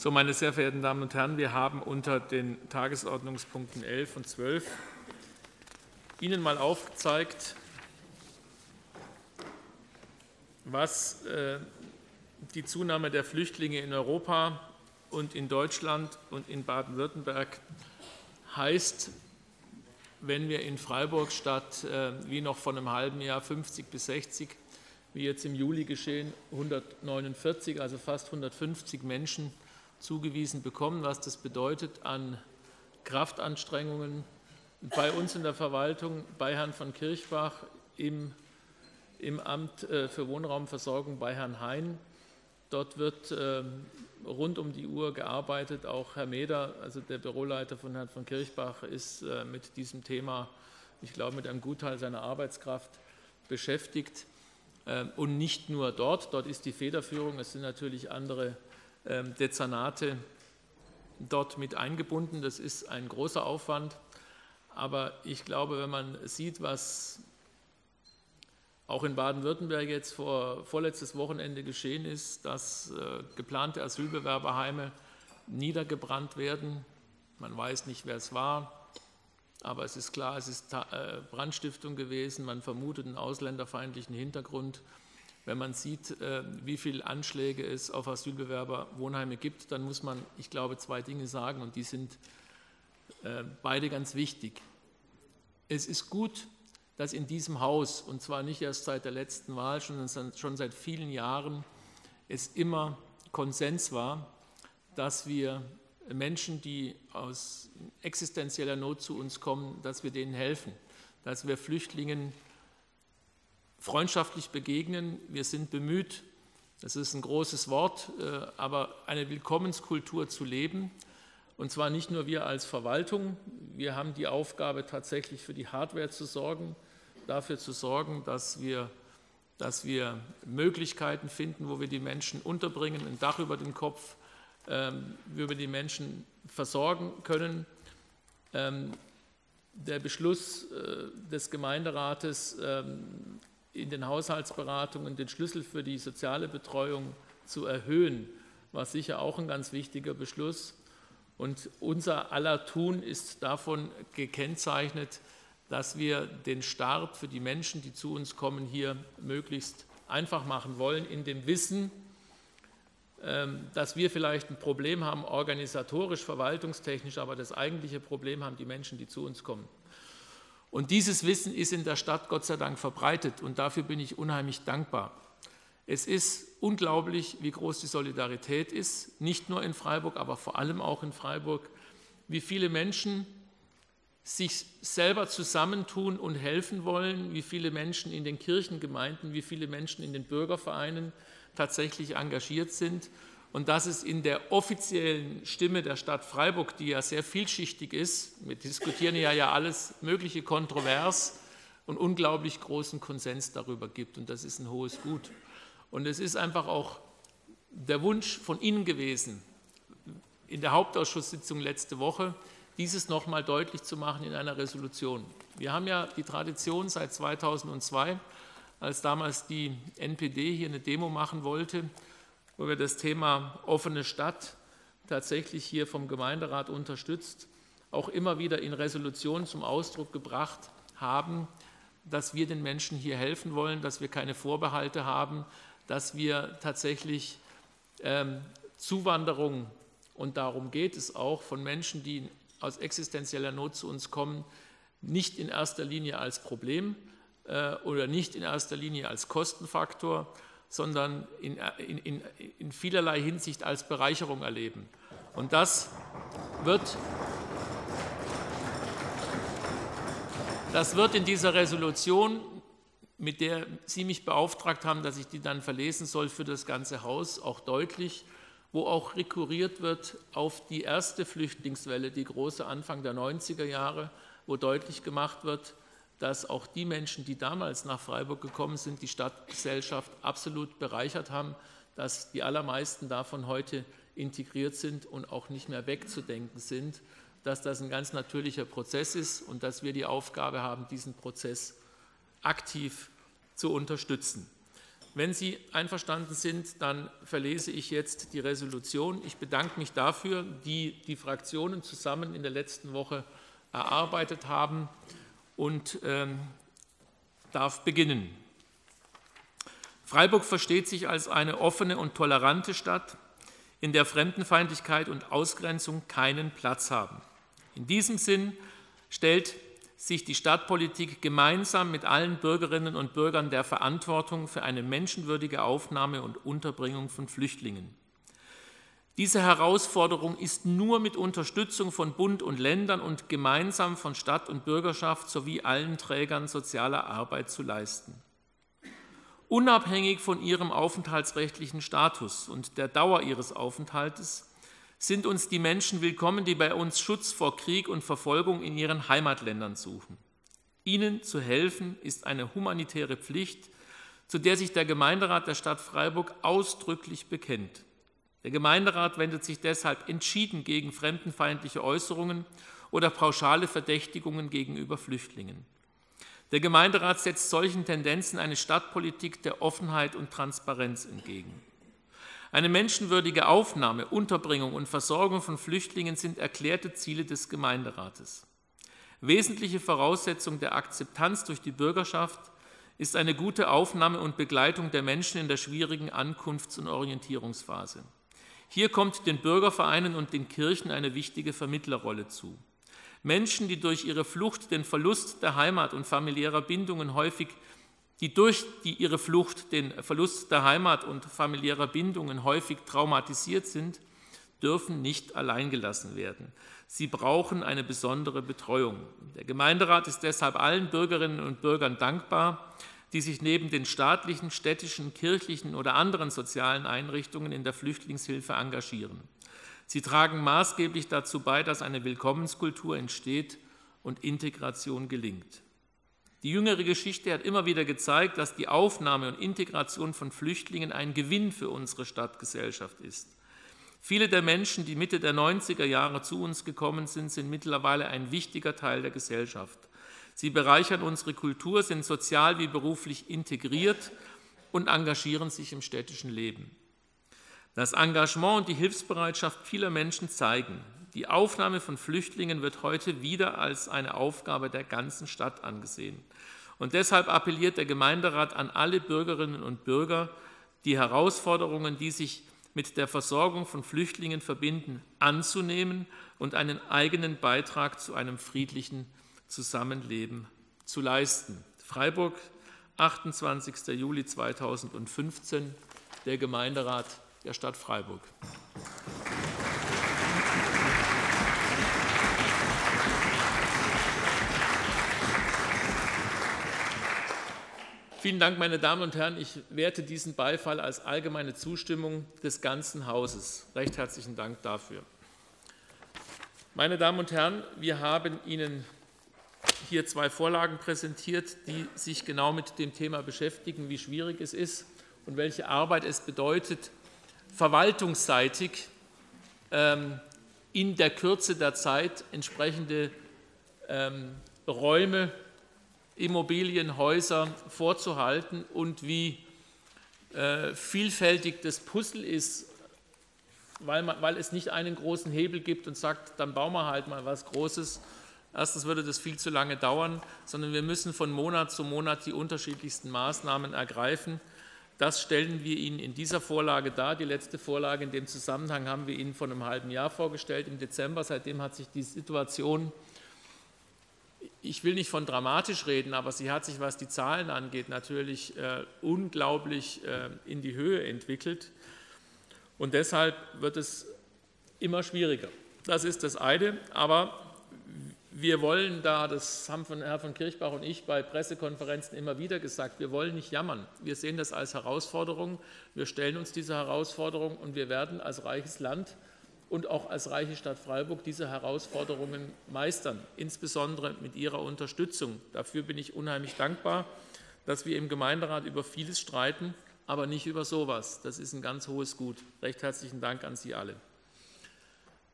So, meine sehr verehrten Damen und Herren, wir haben unter den Tagesordnungspunkten 11 und 12 Ihnen mal aufgezeigt, was äh, die Zunahme der Flüchtlinge in Europa und in Deutschland und in Baden-Württemberg heißt, wenn wir in Freiburg statt äh, wie noch vor einem halben Jahr 50 bis 60, wie jetzt im Juli geschehen, 149, also fast 150 Menschen zugewiesen bekommen, was das bedeutet an Kraftanstrengungen bei uns in der Verwaltung, bei Herrn von Kirchbach im, im Amt äh, für Wohnraumversorgung bei Herrn Hein. Dort wird ähm, rund um die Uhr gearbeitet. Auch Herr Meder, also der Büroleiter von Herrn von Kirchbach, ist äh, mit diesem Thema, ich glaube, mit einem Gutteil seiner Arbeitskraft beschäftigt. Ähm, und nicht nur dort, dort ist die Federführung, es sind natürlich andere Dezernate dort mit eingebunden. Das ist ein großer Aufwand. Aber ich glaube, wenn man sieht, was auch in Baden-Württemberg jetzt vor vorletztes Wochenende geschehen ist, dass äh, geplante Asylbewerberheime niedergebrannt werden. Man weiß nicht, wer es war, aber es ist klar, es ist äh, Brandstiftung gewesen. Man vermutet einen ausländerfeindlichen Hintergrund. Wenn man sieht, äh, wie viele Anschläge es auf Asylbewerberwohnheime gibt, dann muss man, ich glaube, zwei Dinge sagen und die sind äh, beide ganz wichtig. Es ist gut, dass in diesem Haus, und zwar nicht erst seit der letzten Wahl, sondern schon seit vielen Jahren, es immer Konsens war, dass wir Menschen, die aus existenzieller Not zu uns kommen, dass wir denen helfen, dass wir Flüchtlingen freundschaftlich begegnen. Wir sind bemüht, das ist ein großes Wort, äh, aber eine Willkommenskultur zu leben. Und zwar nicht nur wir als Verwaltung. Wir haben die Aufgabe, tatsächlich für die Hardware zu sorgen, dafür zu sorgen, dass wir, dass wir Möglichkeiten finden, wo wir die Menschen unterbringen, ein Dach über den Kopf, ähm, wie wir die Menschen versorgen können. Ähm, der Beschluss äh, des Gemeinderates ähm, in den Haushaltsberatungen den Schlüssel für die soziale Betreuung zu erhöhen, war sicher auch ein ganz wichtiger Beschluss. Und unser aller Tun ist davon gekennzeichnet, dass wir den Start für die Menschen, die zu uns kommen, hier möglichst einfach machen wollen, in dem Wissen, ähm, dass wir vielleicht ein Problem haben, organisatorisch, verwaltungstechnisch, aber das eigentliche Problem haben die Menschen, die zu uns kommen. Und dieses Wissen ist in der Stadt Gott sei Dank verbreitet und dafür bin ich unheimlich dankbar. Es ist unglaublich, wie groß die Solidarität ist, nicht nur in Freiburg, aber vor allem auch in Freiburg, wie viele Menschen sich selber zusammentun und helfen wollen, wie viele Menschen in den Kirchengemeinden, wie viele Menschen in den Bürgervereinen tatsächlich engagiert sind und dass es in der offiziellen Stimme der Stadt Freiburg, die ja sehr vielschichtig ist, wir diskutieren ja, ja alles mögliche kontrovers und unglaublich großen Konsens darüber gibt. Und das ist ein hohes Gut. Und es ist einfach auch der Wunsch von Ihnen gewesen, in der Hauptausschusssitzung letzte Woche, dieses nochmal deutlich zu machen in einer Resolution. Wir haben ja die Tradition seit 2002, als damals die NPD hier eine Demo machen wollte, wo wir das Thema offene Stadt tatsächlich hier vom Gemeinderat unterstützt, auch immer wieder in Resolutionen zum Ausdruck gebracht haben, dass wir den Menschen hier helfen wollen, dass wir keine Vorbehalte haben, dass wir tatsächlich ähm, Zuwanderung, und darum geht es auch, von Menschen, die aus existenzieller Not zu uns kommen, nicht in erster Linie als Problem äh, oder nicht in erster Linie als Kostenfaktor, sondern in, in, in vielerlei Hinsicht als Bereicherung erleben. Und das wird, das wird in dieser Resolution, mit der Sie mich beauftragt haben, dass ich die dann verlesen soll für das ganze Haus, auch deutlich, wo auch rekurriert wird auf die erste Flüchtlingswelle, die große Anfang der 90er Jahre, wo deutlich gemacht wird, dass auch die Menschen, die damals nach Freiburg gekommen sind, die Stadtgesellschaft absolut bereichert haben, dass die allermeisten davon heute integriert sind und auch nicht mehr wegzudenken sind, dass das ein ganz natürlicher Prozess ist und dass wir die Aufgabe haben, diesen Prozess aktiv zu unterstützen. Wenn Sie einverstanden sind, dann verlese ich jetzt die Resolution. Ich bedanke mich dafür, die die Fraktionen zusammen in der letzten Woche erarbeitet haben und ähm, darf beginnen. Freiburg versteht sich als eine offene und tolerante Stadt, in der Fremdenfeindlichkeit und Ausgrenzung keinen Platz haben. In diesem Sinn stellt sich die Stadtpolitik gemeinsam mit allen Bürgerinnen und Bürgern der Verantwortung für eine menschenwürdige Aufnahme und Unterbringung von Flüchtlingen. Diese Herausforderung ist nur mit Unterstützung von Bund und Ländern und gemeinsam von Stadt und Bürgerschaft sowie allen Trägern sozialer Arbeit zu leisten unabhängig von ihrem aufenthaltsrechtlichen Status und der Dauer ihres Aufenthaltes, sind uns die Menschen willkommen, die bei uns Schutz vor Krieg und Verfolgung in ihren Heimatländern suchen. Ihnen zu helfen ist eine humanitäre Pflicht, zu der sich der Gemeinderat der Stadt Freiburg ausdrücklich bekennt. Der Gemeinderat wendet sich deshalb entschieden gegen fremdenfeindliche Äußerungen oder pauschale Verdächtigungen gegenüber Flüchtlingen. Der Gemeinderat setzt solchen Tendenzen eine Stadtpolitik der Offenheit und Transparenz entgegen. Eine menschenwürdige Aufnahme, Unterbringung und Versorgung von Flüchtlingen sind erklärte Ziele des Gemeinderates. Wesentliche Voraussetzung der Akzeptanz durch die Bürgerschaft ist eine gute Aufnahme und Begleitung der Menschen in der schwierigen Ankunfts- und Orientierungsphase. Hier kommt den Bürgervereinen und den Kirchen eine wichtige Vermittlerrolle zu. Menschen, die durch ihre Flucht den Verlust der Heimat und familiärer Bindungen häufig, die durch die ihre Flucht den Verlust der Heimat und familiärer Bindungen häufig traumatisiert sind, dürfen nicht alleingelassen werden. Sie brauchen eine besondere Betreuung. Der Gemeinderat ist deshalb allen Bürgerinnen und Bürgern dankbar, die sich neben den staatlichen, städtischen, kirchlichen oder anderen sozialen Einrichtungen in der Flüchtlingshilfe engagieren. Sie tragen maßgeblich dazu bei, dass eine Willkommenskultur entsteht und Integration gelingt. Die jüngere Geschichte hat immer wieder gezeigt, dass die Aufnahme und Integration von Flüchtlingen ein Gewinn für unsere Stadtgesellschaft ist. Viele der Menschen, die Mitte der 90er Jahre zu uns gekommen sind, sind mittlerweile ein wichtiger Teil der Gesellschaft. Sie bereichern unsere Kultur, sind sozial wie beruflich integriert und engagieren sich im städtischen Leben. Das Engagement und die Hilfsbereitschaft vieler Menschen zeigen, die Aufnahme von Flüchtlingen wird heute wieder als eine Aufgabe der ganzen Stadt angesehen. Und deshalb appelliert der Gemeinderat an alle Bürgerinnen und Bürger, die Herausforderungen, die sich mit der Versorgung von Flüchtlingen verbinden, anzunehmen und einen eigenen Beitrag zu einem friedlichen Zusammenleben zu leisten. Freiburg, 28. Juli 2015, der Gemeinderat der Stadt Freiburg. Vielen Dank, meine Damen und Herren. Ich werte diesen Beifall als allgemeine Zustimmung des ganzen Hauses. Recht herzlichen Dank dafür. Meine Damen und Herren, wir haben Ihnen hier zwei Vorlagen präsentiert, die sich genau mit dem Thema beschäftigen, wie schwierig es ist und welche Arbeit es bedeutet, verwaltungsseitig ähm, in der Kürze der Zeit entsprechende ähm, Räume, Immobilien, Häuser vorzuhalten und wie äh, vielfältig das Puzzle ist, weil, man, weil es nicht einen großen Hebel gibt und sagt, dann bauen wir halt mal was Großes. Erstens würde das viel zu lange dauern, sondern wir müssen von Monat zu Monat die unterschiedlichsten Maßnahmen ergreifen. Das stellen wir Ihnen in dieser Vorlage dar. Die letzte Vorlage in dem Zusammenhang haben wir Ihnen vor einem halben Jahr vorgestellt, im Dezember. Seitdem hat sich die Situation, ich will nicht von dramatisch reden, aber sie hat sich, was die Zahlen angeht, natürlich äh, unglaublich äh, in die Höhe entwickelt. Und deshalb wird es immer schwieriger. Das ist das eine. Aber wir wollen da, das haben von Herr von Kirchbach und ich bei Pressekonferenzen immer wieder gesagt, wir wollen nicht jammern. Wir sehen das als Herausforderung. Wir stellen uns diese Herausforderung und wir werden als reiches Land und auch als reiche Stadt Freiburg diese Herausforderungen meistern, insbesondere mit Ihrer Unterstützung. Dafür bin ich unheimlich dankbar, dass wir im Gemeinderat über vieles streiten, aber nicht über sowas. Das ist ein ganz hohes Gut. Recht herzlichen Dank an Sie alle.